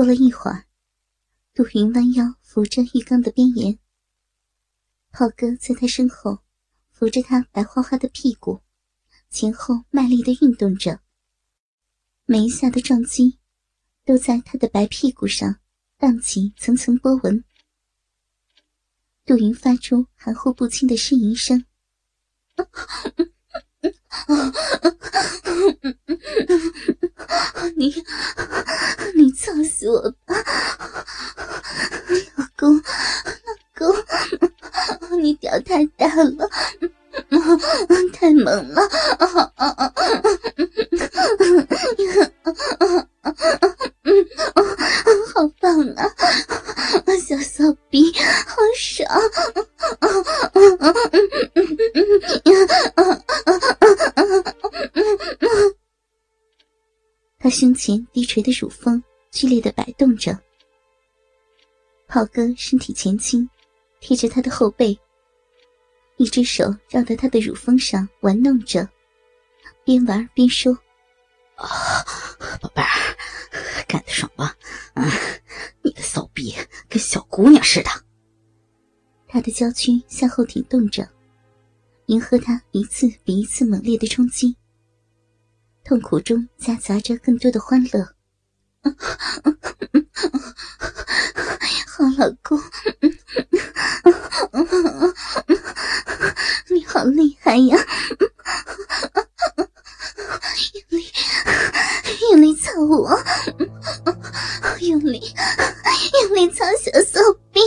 过了一会儿，杜云弯腰扶着浴缸的边沿，炮哥在他身后扶着他白花花的屁股，前后卖力的运动着。每一下的撞击，都在他的白屁股上荡起层层波纹。杜云发出含糊不清的呻吟声。你，你操死我吧，老公，老公，你屌太大了，太猛了，啊动着，炮哥身体前倾，贴着他的后背，一只手绕在他的乳峰上玩弄着，边玩边说：“啊，宝贝儿，干得爽吧？啊，你的骚逼跟小姑娘似的。”他的娇躯向后挺动着，迎合他一次比一次猛烈的冲击。痛苦中夹杂着更多的欢乐。好老公，你好厉害呀！用力，用力操我，用力，用力操小骚逼！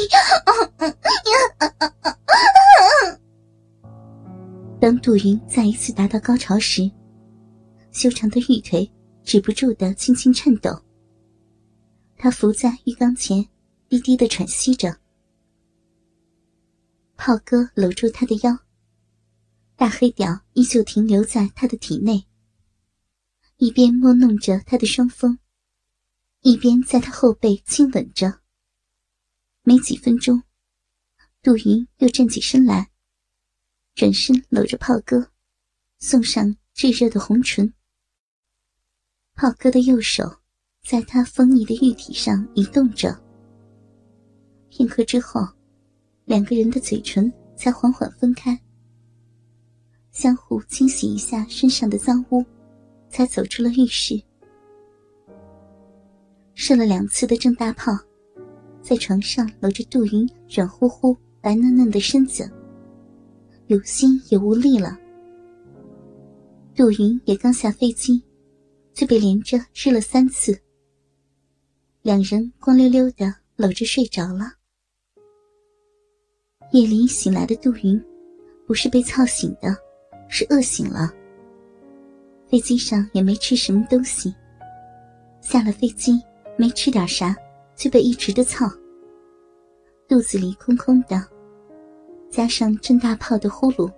当杜云再一次达到高潮时。修长的玉腿止不住的轻轻颤抖。他伏在浴缸前，低低的喘息着。炮哥搂住他的腰，大黑屌依旧停留在他的体内，一边摸弄着他的双峰，一边在他后背亲吻着。没几分钟，杜云又站起身来，转身搂着炮哥，送上炙热的红唇。炮哥的右手在他丰腴的玉体上移动着。片刻之后，两个人的嘴唇才缓缓分开，相互清洗一下身上的脏污，才走出了浴室。射了两次的郑大炮，在床上搂着杜云软乎乎、白嫩嫩的身子，有心也无力了。杜云也刚下飞机。就被连着射了三次，两人光溜溜的搂着睡着了。夜里醒来的杜云，不是被操醒的，是饿醒了。飞机上也没吃什么东西，下了飞机没吃点啥，就被一直的操，肚子里空空的，加上郑大炮的呼噜，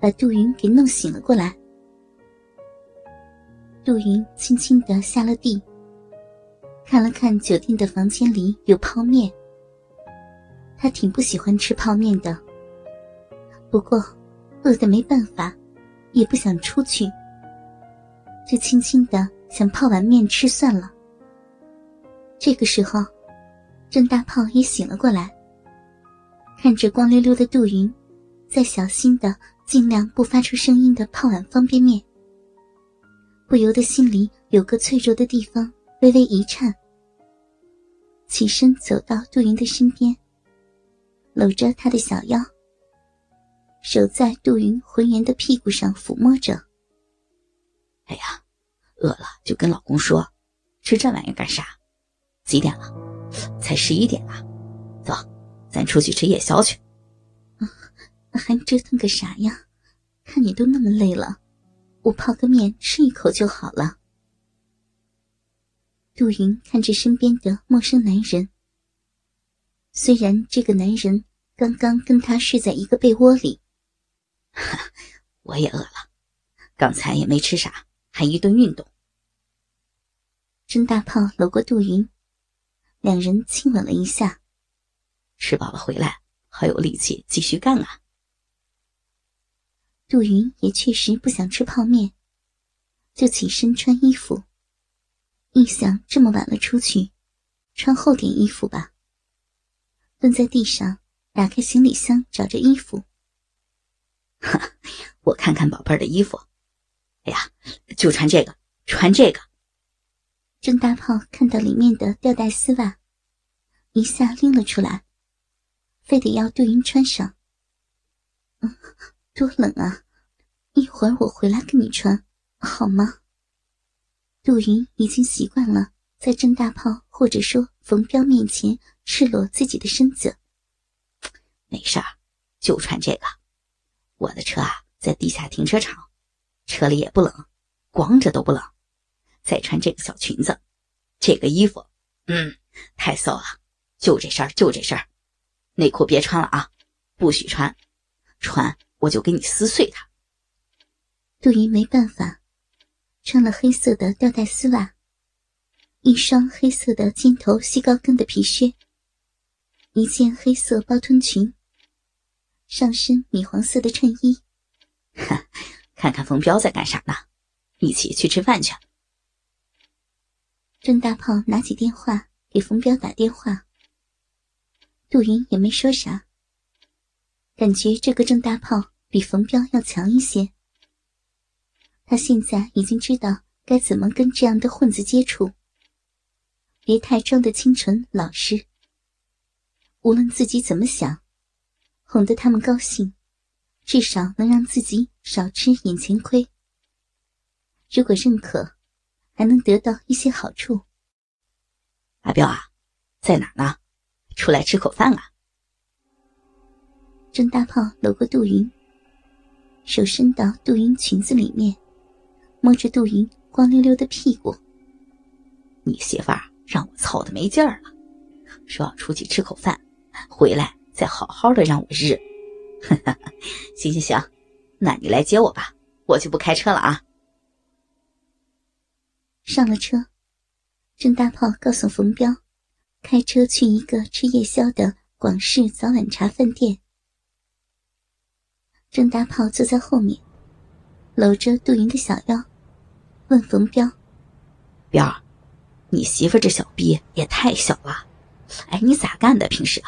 把杜云给弄醒了过来。杜云轻轻的下了地，看了看酒店的房间里有泡面。他挺不喜欢吃泡面的，不过饿得没办法，也不想出去，就轻轻的想泡碗面吃算了。这个时候，郑大炮也醒了过来，看着光溜溜的杜云，在小心的尽量不发出声音的泡碗方便面。不由得心里有个脆弱的地方微微一颤，起身走到杜云的身边，搂着他的小腰，手在杜云浑圆的屁股上抚摸着。哎呀，饿了就跟老公说，吃这玩意干啥？几点了？才十一点啊。走，咱出去吃夜宵去。还折腾个啥呀？看你都那么累了。我泡个面吃一口就好了。杜云看着身边的陌生男人，虽然这个男人刚刚跟他睡在一个被窝里，我也饿了，刚才也没吃啥，还一顿运动。郑大炮搂过杜云，两人亲吻了一下。吃饱了回来，好有力气继续干啊！杜云也确实不想吃泡面，就起身穿衣服。一想这么晚了出去，穿厚点衣服吧。蹲在地上，打开行李箱找着衣服。我看看宝贝儿的衣服。哎呀，就穿这个，穿这个。郑大炮看到里面的吊带丝袜，一下拎了出来，非得要杜云穿上。嗯，多冷啊！一会儿我回来给你穿，好吗？杜云已经习惯了在郑大炮或者说冯彪面前赤裸自己的身子。没事儿，就穿这个。我的车啊，在地下停车场，车里也不冷，光着都不冷。再穿这个小裙子，这个衣服，嗯，太骚了。就这身儿，就这身儿，内裤别穿了啊，不许穿，穿我就给你撕碎它。杜云没办法，穿了黑色的吊带丝袜，一双黑色的尖头细高跟的皮靴，一件黑色包臀裙，上身米黄色的衬衣。哈看看冯彪在干啥呢？一起去吃饭去。郑大炮拿起电话给冯彪打电话，杜云也没说啥，感觉这个郑大炮比冯彪要强一些。他现在已经知道该怎么跟这样的混子接触，别太装的清纯老实。无论自己怎么想，哄得他们高兴，至少能让自己少吃眼前亏。如果认可。还能得到一些好处。阿彪啊，在哪呢？出来吃口饭啊！郑大炮搂过杜云，手伸到杜云裙子里面，摸着杜云光溜溜的屁股。你媳妇儿让我操的没劲儿了，说要出去吃口饭，回来再好好的让我日。行行行，那你来接我吧，我就不开车了啊。上了车，郑大炮告诉冯彪，开车去一个吃夜宵的广式早晚茶饭店。郑大炮坐在后面，搂着杜云的小腰，问冯彪：“彪儿，你媳妇这小逼也太小了，哎，你咋干的？平时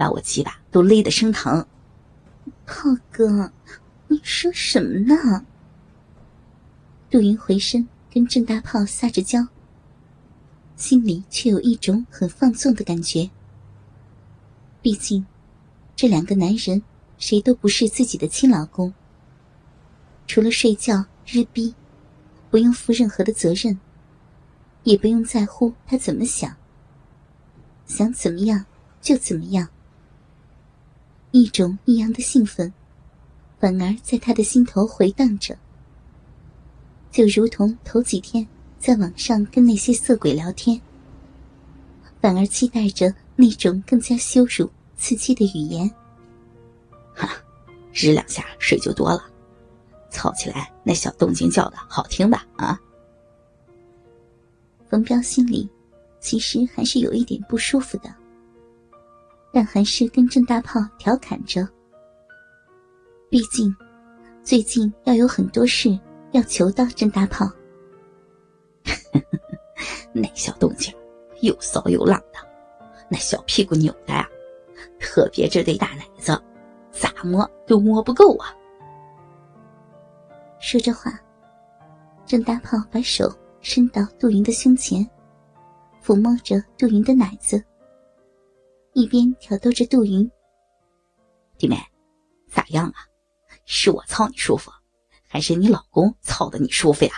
把我鸡巴都勒得生疼。”炮哥，你说什么呢？杜云回身。跟郑大炮撒着娇，心里却有一种很放纵的感觉。毕竟，这两个男人谁都不是自己的亲老公，除了睡觉、日逼，不用负任何的责任，也不用在乎他怎么想，想怎么样就怎么样。一种异样的兴奋，反而在他的心头回荡着。就如同头几天在网上跟那些色鬼聊天，反而期待着那种更加羞辱、刺激的语言。哈，日两下水就多了，操起来那小动静叫的好听吧？啊！冯彪心里其实还是有一点不舒服的，但还是跟郑大炮调侃着。毕竟，最近要有很多事。要求到郑大炮，那小动静又骚又浪的，那小屁股扭的呀，特别这对大奶子，咋摸都摸不够啊！说着话，郑大炮把手伸到杜云的胸前，抚摸着杜云的奶子，一边挑逗着杜云：“弟妹，咋样啊？是我操你舒服？”还是你老公操的你舒服呀？